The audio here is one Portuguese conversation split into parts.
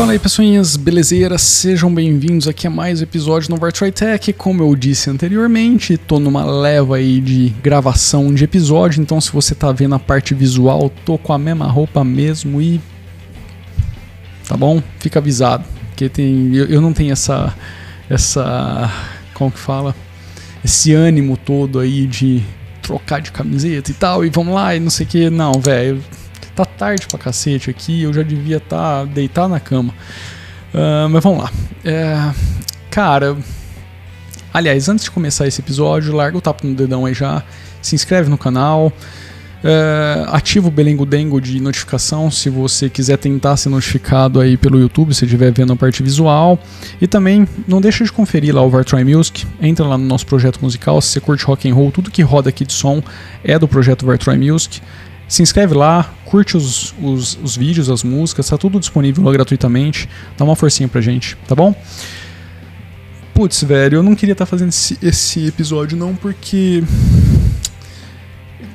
Fala aí, pessoinhas, belezeiras? Sejam bem-vindos aqui a mais um episódio no Vartroy Tech. Como eu disse anteriormente, tô numa leva aí de gravação de episódio, então se você tá vendo a parte visual, tô com a mesma roupa mesmo e tá bom? Fica avisado, porque tem eu, eu não tenho essa essa como que fala? Esse ânimo todo aí de trocar de camiseta e tal, e vamos lá, e não sei o que. Não, velho, tá tarde pra cacete aqui, eu já devia estar tá deitado na cama. Uh, mas vamos lá. É, cara, aliás, antes de começar esse episódio, larga o tapa no dedão aí já, se inscreve no canal. Uh, ativa o Belengo Dengo de notificação se você quiser tentar ser notificado aí pelo YouTube, se estiver vendo a parte visual. E também não deixa de conferir lá o Vartroy Music, entra lá no nosso projeto musical, se você curte rock and roll, tudo que roda aqui de som é do projeto Vartroy Music. Se inscreve lá, curte os, os, os vídeos, as músicas, tá tudo disponível lá gratuitamente. Dá uma forcinha pra gente, tá bom? Putz, velho, eu não queria estar tá fazendo esse, esse episódio não porque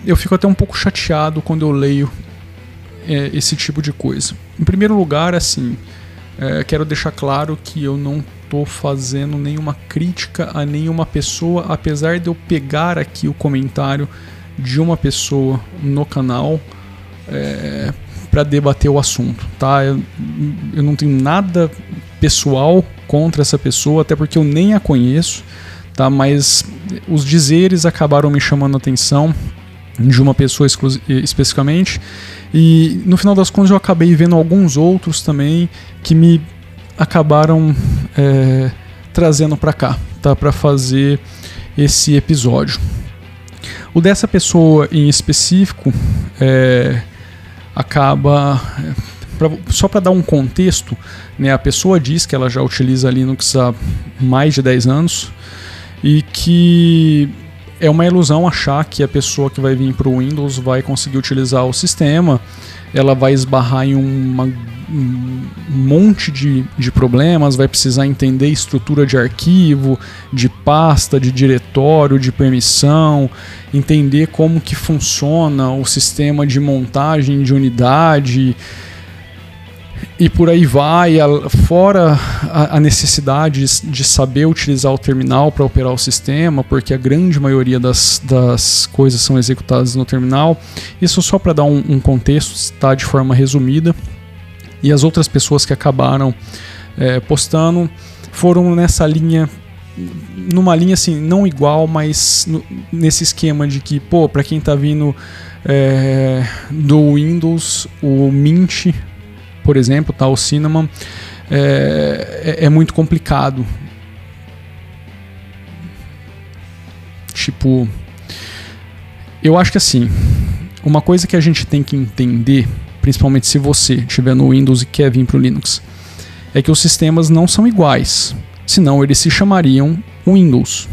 eu fico até um pouco chateado quando eu leio é, esse tipo de coisa. Em primeiro lugar, assim, é, quero deixar claro que eu não estou fazendo nenhuma crítica a nenhuma pessoa, apesar de eu pegar aqui o comentário de uma pessoa no canal é, para debater o assunto, tá? Eu, eu não tenho nada pessoal contra essa pessoa, até porque eu nem a conheço, tá? Mas os dizeres acabaram me chamando a atenção de uma pessoa especificamente. E no final das contas eu acabei vendo alguns outros também que me acabaram é, trazendo para cá, tá? Para fazer esse episódio. O dessa pessoa em específico é, acaba Pra, só para dar um contexto, né, a pessoa diz que ela já utiliza Linux há mais de 10 anos e que é uma ilusão achar que a pessoa que vai vir para o Windows vai conseguir utilizar o sistema, ela vai esbarrar em uma, um monte de, de problemas, vai precisar entender estrutura de arquivo, de pasta, de diretório, de permissão, entender como que funciona o sistema de montagem de unidade e por aí vai, fora a necessidade de saber utilizar o terminal para operar o sistema, porque a grande maioria das, das coisas são executadas no terminal. Isso só para dar um, um contexto, está de forma resumida. E as outras pessoas que acabaram é, postando foram nessa linha numa linha assim, não igual, mas no, nesse esquema de que, pô, para quem está vindo é, do Windows, o Mint por exemplo, tá, o Cinnamon, é, é, é muito complicado. Tipo, eu acho que assim, uma coisa que a gente tem que entender, principalmente se você estiver no Windows e quer vir para o Linux, é que os sistemas não são iguais. Senão eles se chamariam Windows.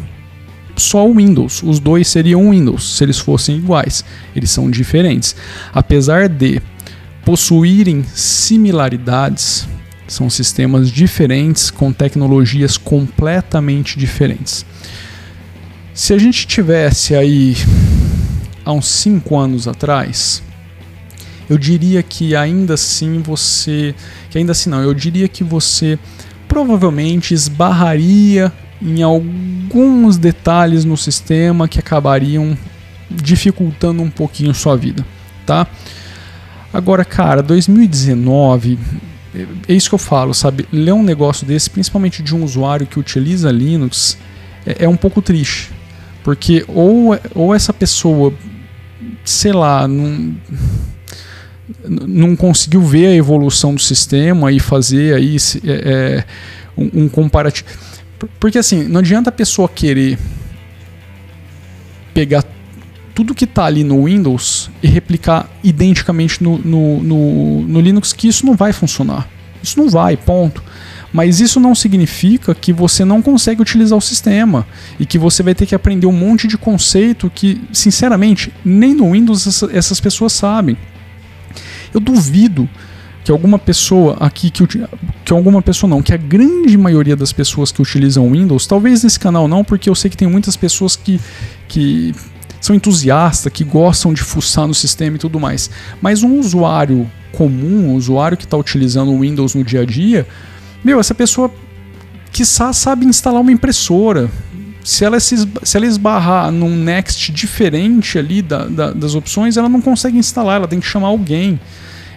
Só o Windows. Os dois seriam Windows se eles fossem iguais. Eles são diferentes. Apesar de possuírem similaridades, são sistemas diferentes com tecnologias completamente diferentes. Se a gente tivesse aí há uns 5 anos atrás, eu diria que ainda assim você, que ainda assim não, eu diria que você provavelmente esbarraria em alguns detalhes no sistema que acabariam dificultando um pouquinho sua vida, tá? Agora, cara, 2019, é isso que eu falo, sabe? Ler um negócio desse, principalmente de um usuário que utiliza Linux, é, é um pouco triste. Porque ou, ou essa pessoa, sei lá, não, não conseguiu ver a evolução do sistema e fazer aí é, é, um, um comparativo. Porque assim, não adianta a pessoa querer pegar tudo que está ali no Windows e replicar identicamente no, no, no, no, Linux, que isso não vai funcionar. Isso não vai, ponto. Mas isso não significa que você não consegue utilizar o sistema e que você vai ter que aprender um monte de conceito que, sinceramente, nem no Windows essa, essas pessoas sabem. Eu duvido que alguma pessoa aqui que, que alguma pessoa não, que a grande maioria das pessoas que utilizam Windows, talvez nesse canal não, porque eu sei que tem muitas pessoas que, que são entusiastas, que gostam de fuçar no sistema e tudo mais. Mas um usuário comum, o usuário que está utilizando o Windows no dia a dia, meu, essa pessoa que sabe instalar uma impressora. Se ela, se, se ela esbarrar num Next diferente ali da, da, das opções, ela não consegue instalar, ela tem que chamar alguém.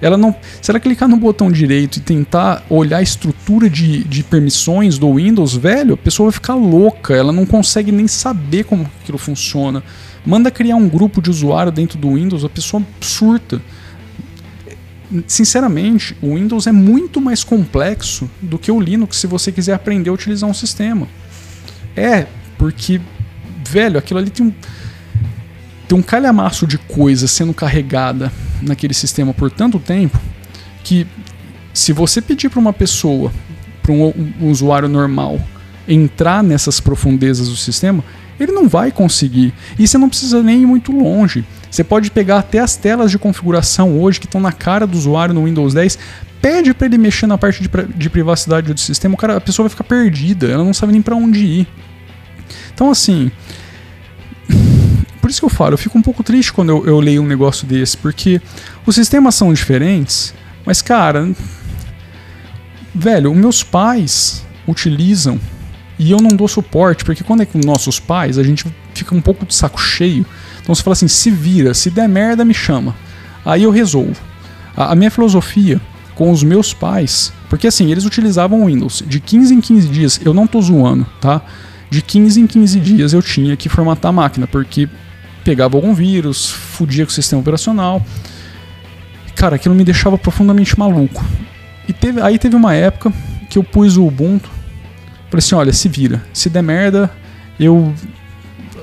Ela não, se ela clicar no botão direito e tentar olhar a estrutura de, de permissões do Windows, velho, a pessoa vai ficar louca, ela não consegue nem saber como aquilo funciona. Manda criar um grupo de usuário dentro do Windows, a pessoa surta sinceramente, o Windows é muito mais complexo do que o Linux se você quiser aprender a utilizar um sistema. É, porque, velho, aquilo ali tem um, tem um calhamaço de coisa sendo carregada naquele sistema por tanto tempo que se você pedir para uma pessoa, para um, um usuário normal, entrar nessas profundezas do sistema, ele não vai conseguir. E você não precisa nem ir muito longe. Você pode pegar até as telas de configuração hoje que estão na cara do usuário no Windows 10, pede para ele mexer na parte de, de privacidade do sistema, o cara, a pessoa vai ficar perdida, ela não sabe nem para onde ir. Então assim, por isso que eu falo, eu fico um pouco triste quando eu, eu leio um negócio desse, porque os sistemas são diferentes, mas cara, velho, meus pais utilizam e eu não dou suporte, porque quando é com nossos pais, a gente fica um pouco de saco cheio então você fala assim: se vira, se der merda, me chama. Aí eu resolvo. A, minha filosofia com os meus pais, porque assim, eles utilizavam Windows de 15 em 15 dias, eu não tô zoando, tá? De 15 em 15 dias eu tinha que formatar a máquina, porque pegava algum vírus, fudia com o sistema operacional. Cara, aquilo me deixava profundamente maluco. E teve, aí teve uma época que eu pus o Ubuntu. Falei assim: olha, se vira. Se der merda, eu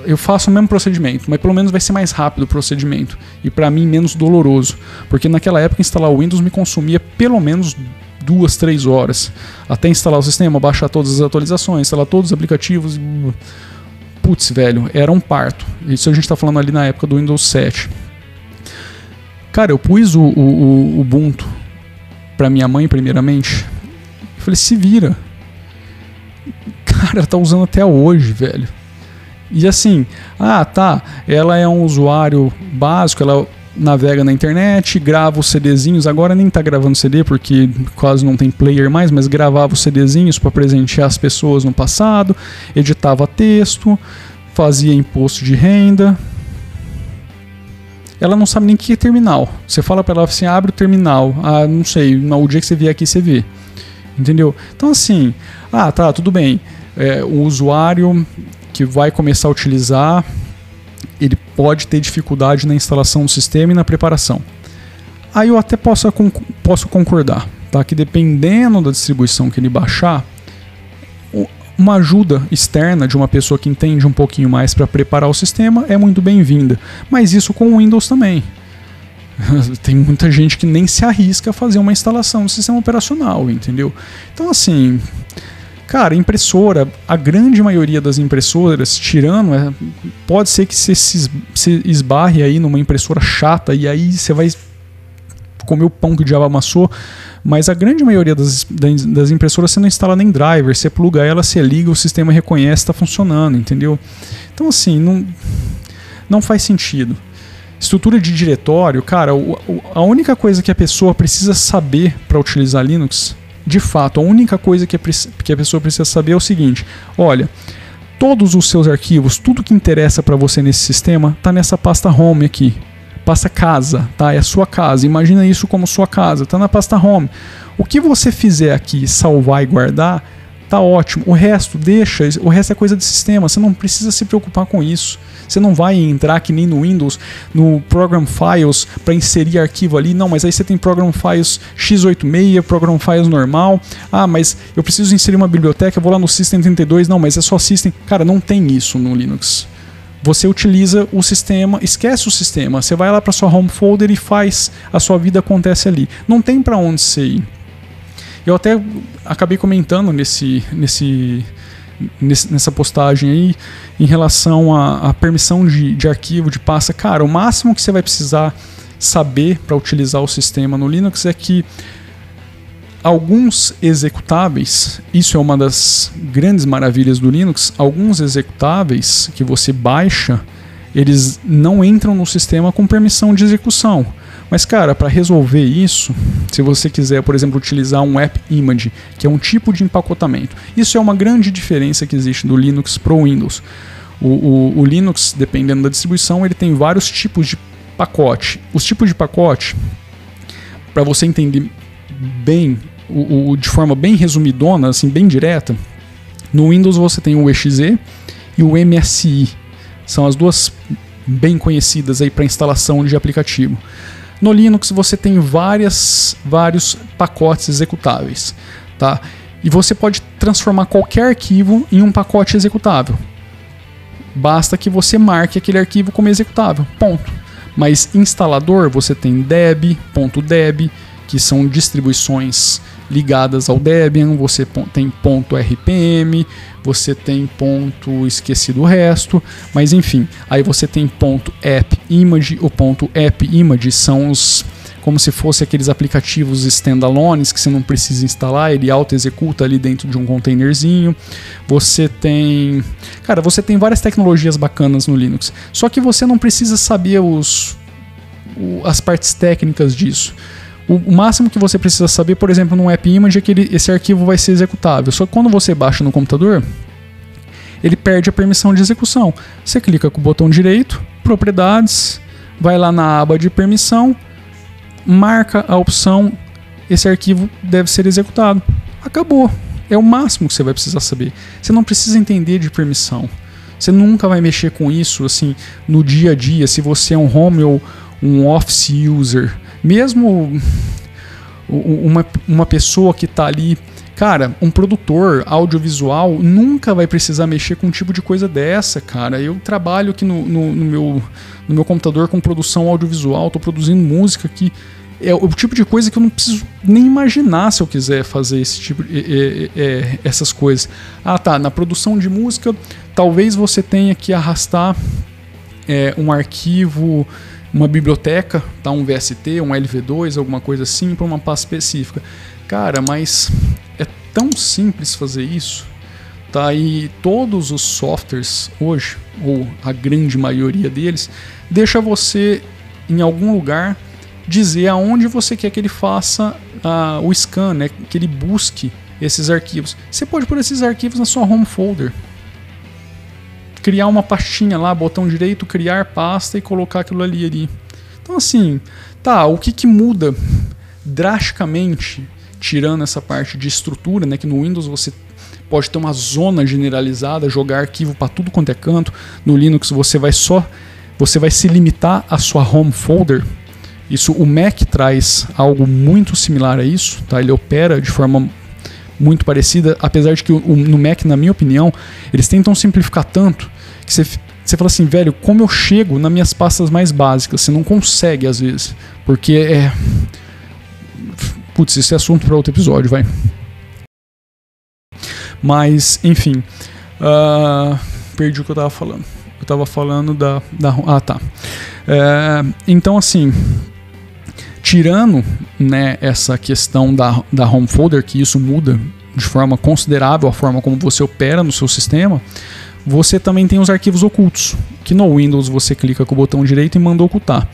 eu faço o mesmo procedimento, mas pelo menos vai ser mais rápido o procedimento e para mim menos doloroso, porque naquela época instalar o Windows me consumia pelo menos duas, três horas até instalar o sistema, baixar todas as atualizações, instalar todos os aplicativos. Putz, velho, era um parto. Isso a gente está falando ali na época do Windows 7. Cara, eu pus o, o, o Ubuntu para minha mãe primeiramente. Eu falei, se vira. Cara, tá usando até hoje, velho. E assim, ah, tá, ela é um usuário básico, ela navega na internet, grava os CDzinhos, agora nem tá gravando CD porque quase não tem player mais, mas gravava os CDzinhos para presentear as pessoas no passado, editava texto, fazia imposto de renda. Ela não sabe nem que é terminal. Você fala para ela assim: abre o terminal. Ah, não sei, no dia que você vier aqui você vê. Entendeu? Então assim, ah, tá, tudo bem. É, o usuário que vai começar a utilizar, ele pode ter dificuldade na instalação do sistema e na preparação. Aí eu até posso, posso concordar, tá? que dependendo da distribuição que ele baixar, uma ajuda externa de uma pessoa que entende um pouquinho mais para preparar o sistema é muito bem-vinda. Mas isso com o Windows também. Tem muita gente que nem se arrisca a fazer uma instalação do sistema operacional, entendeu? Então, assim, Cara, impressora, a grande maioria das impressoras, tirando, é, pode ser que você se esbarre aí numa impressora chata e aí você vai comer o pão que o diabo amassou, mas a grande maioria das, das impressoras você não instala nem driver, você pluga ela, você liga, o sistema reconhece, está funcionando, entendeu? Então assim, não, não faz sentido. Estrutura de diretório, cara, a única coisa que a pessoa precisa saber para utilizar Linux de fato, a única coisa que a, que a pessoa precisa saber é o seguinte: olha, todos os seus arquivos, tudo que interessa para você nesse sistema, está nessa pasta home aqui. Pasta casa, tá? É a sua casa. Imagina isso como sua casa, está na pasta home. O que você fizer aqui, salvar e guardar, tá ótimo. O resto, deixa, o resto é coisa do sistema, você não precisa se preocupar com isso. Você não vai entrar que nem no Windows, no Program Files, para inserir arquivo ali. Não, mas aí você tem Program Files x86, Program Files normal. Ah, mas eu preciso inserir uma biblioteca, eu vou lá no System 32. Não, mas é só System. Cara, não tem isso no Linux. Você utiliza o sistema, esquece o sistema, você vai lá para sua home folder e faz a sua vida acontece ali. Não tem para onde você ir. Eu até acabei comentando nesse, nesse, nessa postagem aí em relação à, permissão de, de arquivo, de pasta. Cara, o máximo que você vai precisar saber para utilizar o sistema no Linux é que alguns executáveis, isso é uma das grandes maravilhas do Linux, alguns executáveis que você baixa, eles não entram no sistema com permissão de execução. Mas, cara, para resolver isso, se você quiser, por exemplo, utilizar um App Image, que é um tipo de empacotamento, isso é uma grande diferença que existe do Linux para o Windows. O, o, Linux, dependendo da distribuição, ele tem vários tipos de pacote. Os tipos de pacote, para você entender bem, o, o, de forma bem resumidona, assim, bem direta, no Windows você tem o exe e o MSI. São as duas bem conhecidas aí para instalação de aplicativo. No Linux você tem várias, vários pacotes executáveis, tá? E você pode transformar qualquer arquivo em um pacote executável. Basta que você marque aquele arquivo como executável. Ponto. Mas instalador você tem deb, .deb, que são distribuições ligadas ao Debian, você tem ponto .rpm, você tem ponto esqueci do resto, mas enfim, aí você tem ponto .app image, o ponto .app image são os como se fosse aqueles aplicativos standalones que você não precisa instalar, ele auto-executa ali dentro de um containerzinho. Você tem. Cara, você tem várias tecnologias bacanas no Linux. Só que você não precisa saber os, as partes técnicas disso. O, máximo que você precisa saber, por exemplo, no App Image é que ele, esse arquivo vai ser executável. Só que quando você baixa no computador, ele perde a permissão de execução. Você clica com o botão direito, propriedades, vai lá na aba de permissão, marca a opção esse arquivo deve ser executado. Acabou. É o máximo que você vai precisar saber. Você não precisa entender de permissão. Você nunca vai mexer com isso assim no dia a dia, se você é um home ou um office user. Mesmo uma, uma pessoa que está ali Cara, um produtor audiovisual nunca vai precisar mexer com um tipo de coisa dessa, cara. Eu trabalho aqui no, no, no meu, no meu computador com produção audiovisual, estou produzindo música aqui é o tipo de coisa que eu não preciso nem imaginar se eu quiser fazer esse tipo de, é, é, essas coisas. Ah, tá. Na produção de música, talvez você tenha que arrastar é, um arquivo, uma biblioteca, tá? Um VST, um LV2, alguma coisa assim, para uma pasta específica. Cara, mas é tão simples fazer isso. Tá? E todos os softwares hoje, ou a grande maioria deles, deixa você em algum lugar dizer aonde você quer que ele faça o scan, né? que ele busque esses arquivos. Você pode pôr esses arquivos na sua home folder. Criar uma pastinha lá, botão direito, criar pasta e colocar aquilo ali ali. Então assim, tá, o que, que muda drasticamente, tirando essa parte de estrutura, né, que no Windows você pode ter uma zona generalizada, jogar arquivo para tudo quanto é canto. No Linux você vai só você vai se limitar à sua home folder isso, o Mac traz algo muito similar a isso, tá? Ele opera de forma muito parecida, apesar de que o, no Mac, na minha opinião, eles tentam simplificar tanto que você, você fala assim, velho, como eu chego nas minhas pastas mais básicas? Você não consegue às vezes, porque é. Putz, esse é assunto para outro episódio, vai. Mas, enfim. Uh, perdi o que eu tava falando. Eu tava falando da. da ah, tá. É, então, assim tirando né, essa questão da, da home folder, que isso muda de forma considerável a forma como você opera no seu sistema, você também tem os arquivos ocultos, que no Windows você clica com o botão direito e manda ocultar.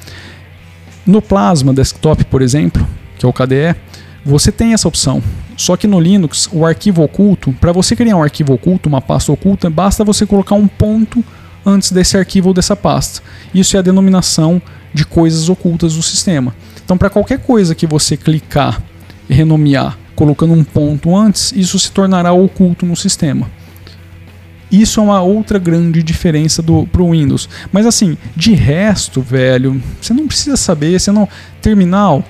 No Plasma Desktop, por exemplo, que é o KDE, você tem essa opção. Só que no Linux, o arquivo oculto, para você criar um arquivo oculto, uma pasta oculta, basta você colocar um ponto antes desse arquivo ou dessa pasta. Isso é a denominação de coisas ocultas do sistema. Então, para qualquer coisa que você clicar e renomear colocando um ponto antes, isso se tornará oculto no sistema. Isso é uma outra grande diferença do pro Windows. Mas assim, de resto, velho, você não precisa saber, você não terminal.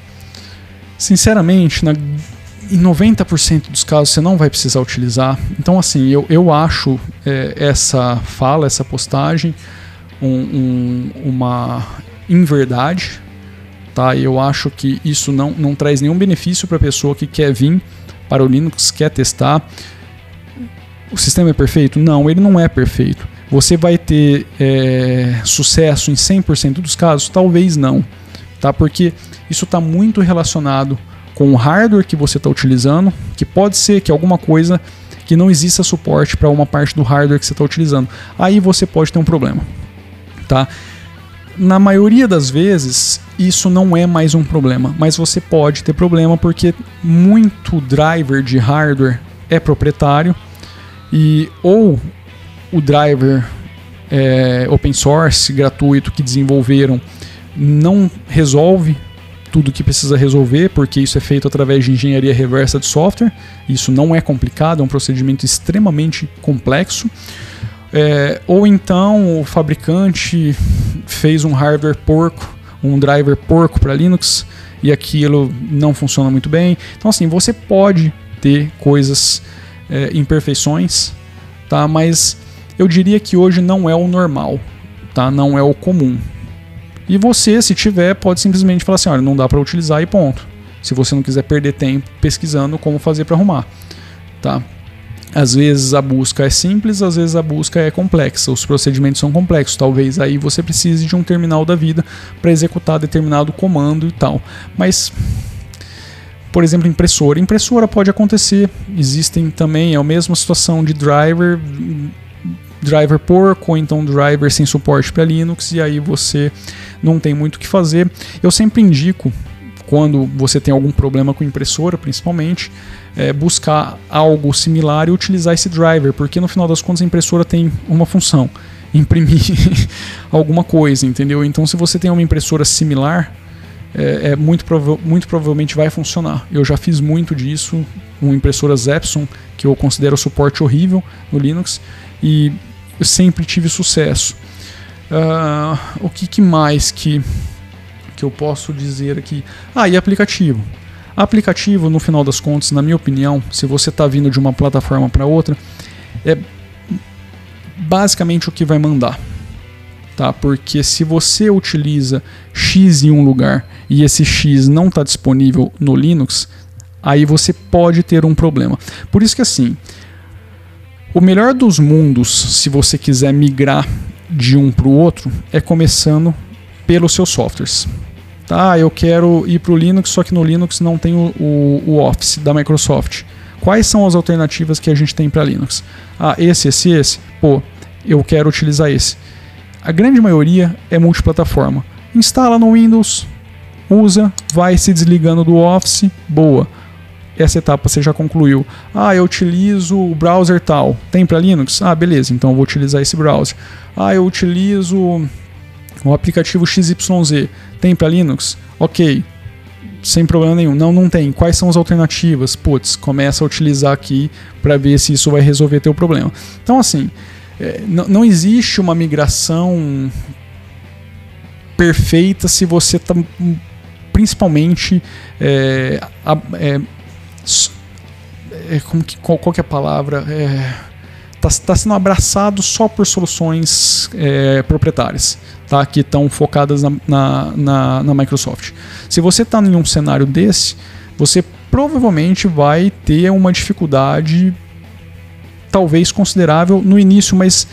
Sinceramente, na, em 90% dos casos você não vai precisar utilizar. Então assim, eu, eu acho é, essa fala, essa postagem um, um, uma inverdade tá? Eu acho que isso não, não traz nenhum benefício para a pessoa que quer vir para o Linux, quer testar. O sistema é perfeito? Não, ele não é perfeito. Você vai ter é, sucesso em 100% dos casos? Talvez não, tá? Porque isso está muito relacionado com o hardware que você está utilizando, que pode ser que alguma coisa que não exista suporte para uma parte do hardware que você está utilizando. Aí você pode ter um problema, tá? Na maioria das vezes, isso não é mais um problema, mas você pode ter problema porque muito driver de hardware é proprietário e ou o driver é, open source gratuito que desenvolveram não resolve tudo que precisa resolver, porque isso é feito através de engenharia reversa de software. Isso não é complicado, é um procedimento extremamente complexo. É, ou então o fabricante fez um hardware porco, um driver porco para Linux e aquilo não funciona muito bem. Então assim, você pode ter coisas, é, imperfeições, tá? Mas eu diria que hoje não é o normal, tá? Não é o comum. E você, se tiver, pode simplesmente falar assim, olha, não dá para utilizar e ponto. Se você não quiser perder tempo pesquisando como fazer para arrumar, tá? Às vezes a busca é simples, às vezes a busca é complexa, os procedimentos são complexos. Talvez aí você precise de um terminal da vida para executar determinado comando e tal. Mas, por exemplo, impressora. Impressora pode acontecer, existem também, é a mesma situação de driver, driver porco, ou então driver sem suporte para Linux, e aí você não tem muito o que fazer. Eu sempre indico quando você tem algum problema com impressora, principalmente, é, buscar algo similar e utilizar esse driver, porque no final das contas a impressora tem uma função, imprimir alguma coisa, entendeu? Então se você tem uma impressora similar, é, é muito, prova muito provavelmente vai funcionar. Eu já fiz muito disso com impressoras Epson, que eu considero suporte horrível no Linux, e sempre tive sucesso. Uh, o que, que mais que que eu posso dizer aqui? Ah, e aplicativo. Aplicativo, no final das contas, na minha opinião, se você está vindo de uma plataforma para outra, é basicamente o que vai mandar. Tá? Porque se você utiliza X em um lugar e esse X não está disponível no Linux, aí você pode ter um problema. Por isso que assim, o melhor dos mundos, se você quiser migrar de um para o outro, é começando pelos seus softwares. Tá, eu quero ir para o Linux, só que no Linux não tem o, o, o, Office da Microsoft. Quais são as alternativas que a gente tem para Linux? Ah, esse, esse, esse. Pô, eu quero utilizar esse. A grande maioria é multiplataforma. Instala no Windows, usa, vai se desligando do Office, boa. Essa etapa você já concluiu. Ah, eu utilizo o browser tal. Tem para Linux? Ah, beleza, então eu vou utilizar esse browser. Ah, eu utilizo o aplicativo XYZ tem para Linux? Ok, sem problema nenhum. Não, não tem. Quais são as alternativas? Putz, começa a utilizar aqui para ver se isso vai resolver teu problema. Então, assim, é, não existe uma migração perfeita se você está principalmente é, é, é, como que, qual, qual que é a palavra? É, está tá sendo abraçado só por soluções é, proprietárias, tá? que estão focadas na, na, na, na Microsoft. Se você está em um cenário desse, você provavelmente vai ter uma dificuldade talvez considerável no início, mas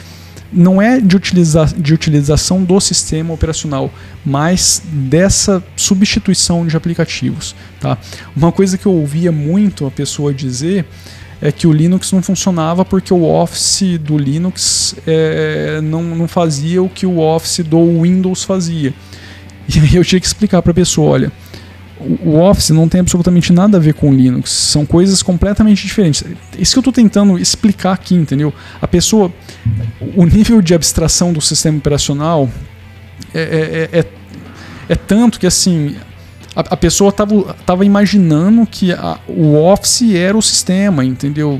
não é de, utiliza de utilização do sistema operacional, mas dessa substituição de aplicativos. Tá? Uma coisa que eu ouvia muito a pessoa dizer é que o Linux não funcionava porque o Office do Linux é, não, não fazia o que o Office do Windows fazia. E aí eu tinha que explicar para a pessoa, olha, o Office não tem absolutamente nada a ver com o Linux, são coisas completamente diferentes. Isso que eu estou tentando explicar aqui, entendeu? A pessoa, o nível de abstração do sistema operacional é, é, é, é tanto que assim a, a pessoa tava, tava imaginando que a, o Office era o sistema, entendeu?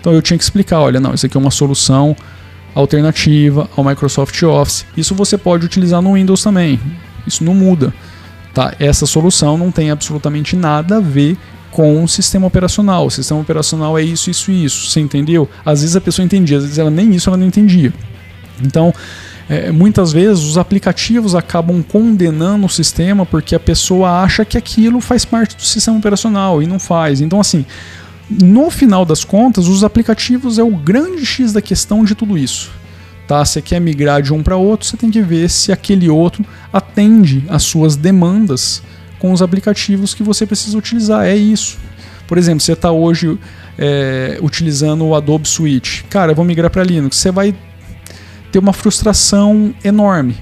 Então eu tinha que explicar, olha, não, isso aqui é uma solução alternativa ao Microsoft Office. Isso você pode utilizar no Windows também. Isso não muda. Tá? Essa solução não tem absolutamente nada a ver com o sistema operacional. O sistema operacional é isso, isso e isso. Você entendeu? Às vezes a pessoa entendia, às vezes ela nem isso ela não entendia. Então, é, muitas vezes os aplicativos acabam condenando o sistema porque a pessoa acha que aquilo faz parte do sistema operacional e não faz. Então, assim, no final das contas, os aplicativos é o grande X da questão de tudo isso. Tá? Você quer migrar de um para outro, você tem que ver se aquele outro atende às suas demandas com os aplicativos que você precisa utilizar. É isso. Por exemplo, você está hoje é, utilizando o Adobe Suite. Cara, eu vou migrar para Linux. Você vai ter uma frustração enorme.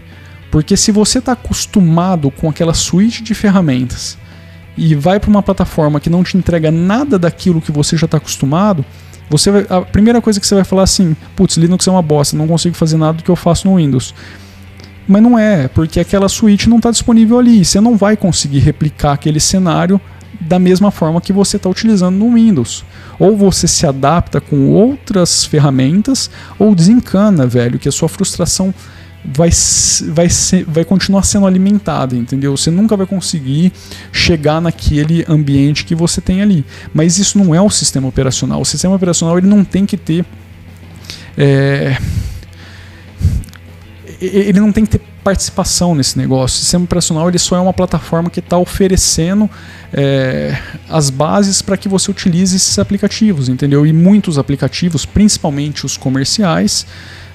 Porque se você está acostumado com aquela suíte de ferramentas e vai para uma plataforma que não te entrega nada daquilo que você já está acostumado, você vai, a primeira coisa que você vai falar assim, putz, Linux é uma bosta, não consigo fazer nada do que eu faço no Windows. Mas não é, porque aquela suíte não está disponível ali. Você não vai conseguir replicar aquele cenário da mesma forma que você está utilizando no Windows. Ou você se adapta com outras ferramentas, ou desencana, velho, que a sua frustração vai, vai, ser, vai continuar sendo alimentada, entendeu? Você nunca vai conseguir chegar naquele ambiente que você tem ali. Mas isso não é o sistema operacional. O sistema operacional ele não tem que ter. É, ele não tem que ter participação nesse negócio. O sistema operacional ele só é uma plataforma que está oferecendo é, as bases para que você utilize esses aplicativos, entendeu? E muitos aplicativos, principalmente os comerciais,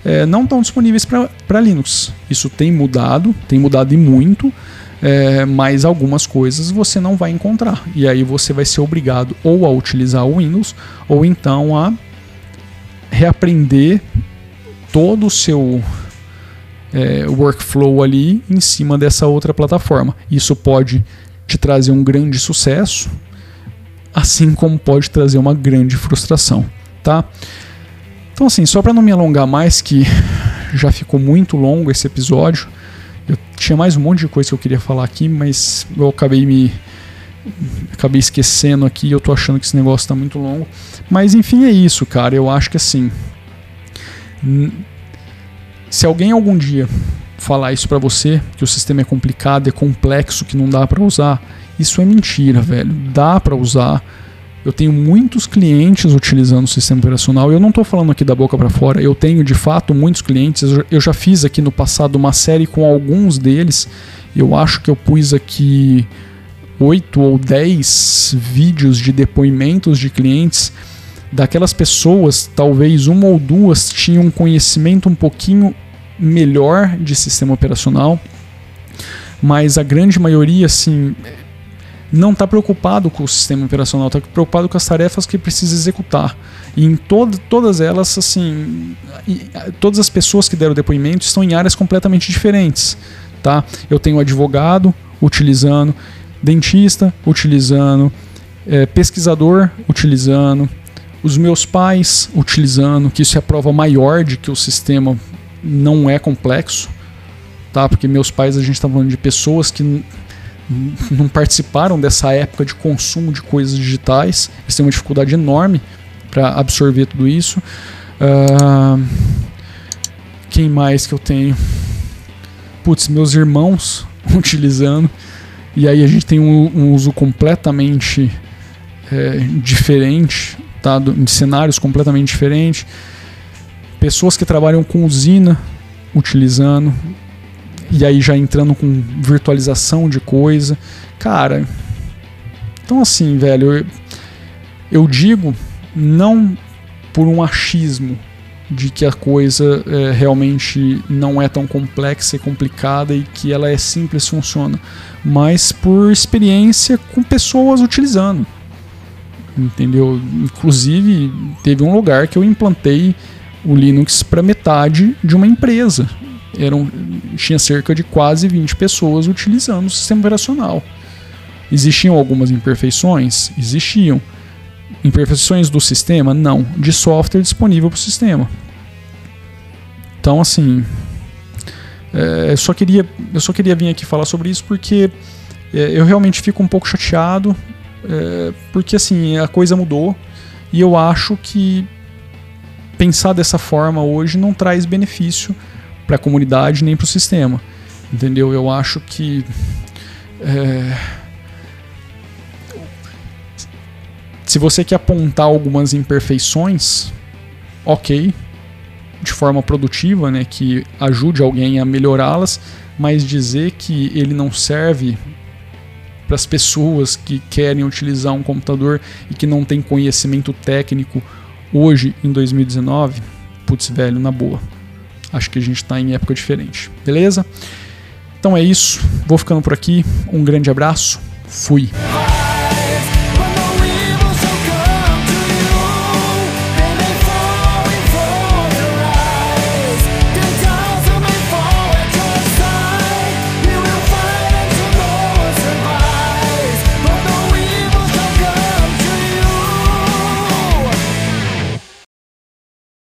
é, não estão disponíveis para Linux. Isso tem mudado, tem mudado e muito, é, mas algumas coisas você não vai encontrar. E aí você vai ser obrigado ou a utilizar o Windows ou então a reaprender todo o seu é, workflow ali em cima dessa outra plataforma. Isso pode te trazer um grande sucesso, assim como pode trazer uma grande frustração, tá? Então, assim, só para não me alongar mais, que já ficou muito longo esse episódio, eu tinha mais um monte de coisa que eu queria falar aqui, mas eu acabei me. Acabei esquecendo aqui, eu tô achando que esse negócio tá muito longo. Mas enfim, é isso, cara. Eu acho que assim. Se alguém algum dia falar isso para você, que o sistema é complicado, é complexo, que não dá para usar, isso é mentira, velho. Dá para usar eu tenho muitos clientes utilizando o sistema operacional. Eu não estou falando aqui da boca para fora. Eu tenho de fato muitos clientes. Eu já fiz aqui no passado uma série com alguns deles. Eu acho que eu pus aqui oito ou dez vídeos de depoimentos de clientes daquelas pessoas. Talvez uma ou duas tinham um conhecimento um pouquinho melhor de sistema operacional, mas a grande maioria, assim, não está preocupado com o sistema operacional, está preocupado com as tarefas que precisa executar. E em todas elas, assim, todas as pessoas que deram depoimento estão em áreas completamente diferentes. Tá? Eu tenho advogado utilizando, dentista utilizando, é, pesquisador utilizando, os meus pais utilizando, que isso é a prova maior de que o sistema não é complexo, tá? Porque meus pais a gente está falando de pessoas que não participaram dessa época de consumo de coisas digitais. Eles têm uma dificuldade enorme para absorver tudo isso. Uh, quem mais que eu tenho? Putz, meus irmãos utilizando. E aí a gente tem um, um uso completamente é, diferente, tá? em cenários completamente diferentes. Pessoas que trabalham com usina utilizando e aí já entrando com virtualização de coisa. Cara, então assim, velho, eu, eu digo não por um achismo de que a coisa é, realmente não é tão complexa e complicada e que ela é simples funciona, mas por experiência com pessoas utilizando. Entendeu? Inclusive, teve um lugar que eu implantei o Linux para metade de uma empresa eram, tinha cerca de quase 20 pessoas utilizando o sistema operacional. Existiam algumas imperfeições? Existiam. Imperfeições do sistema? Não. De software disponível para o sistema. Então, assim, é, eu, só queria, eu só queria vir aqui falar sobre isso porque é, eu realmente fico um pouco chateado, é, porque assim, a coisa mudou e eu acho que pensar dessa forma hoje não traz benefício para a comunidade nem para o sistema. Entendeu? Eu acho que. É, se você quer apontar algumas imperfeições, ok, de forma produtiva, né, que ajude alguém a melhorá-las, mas dizer que ele não serve para as pessoas que querem utilizar um computador e que não tem conhecimento técnico hoje em 2019, putz, velho, na boa acho que a gente está em época diferente. Beleza? Então é isso. Vou ficando por aqui. Um grande abraço. Fui.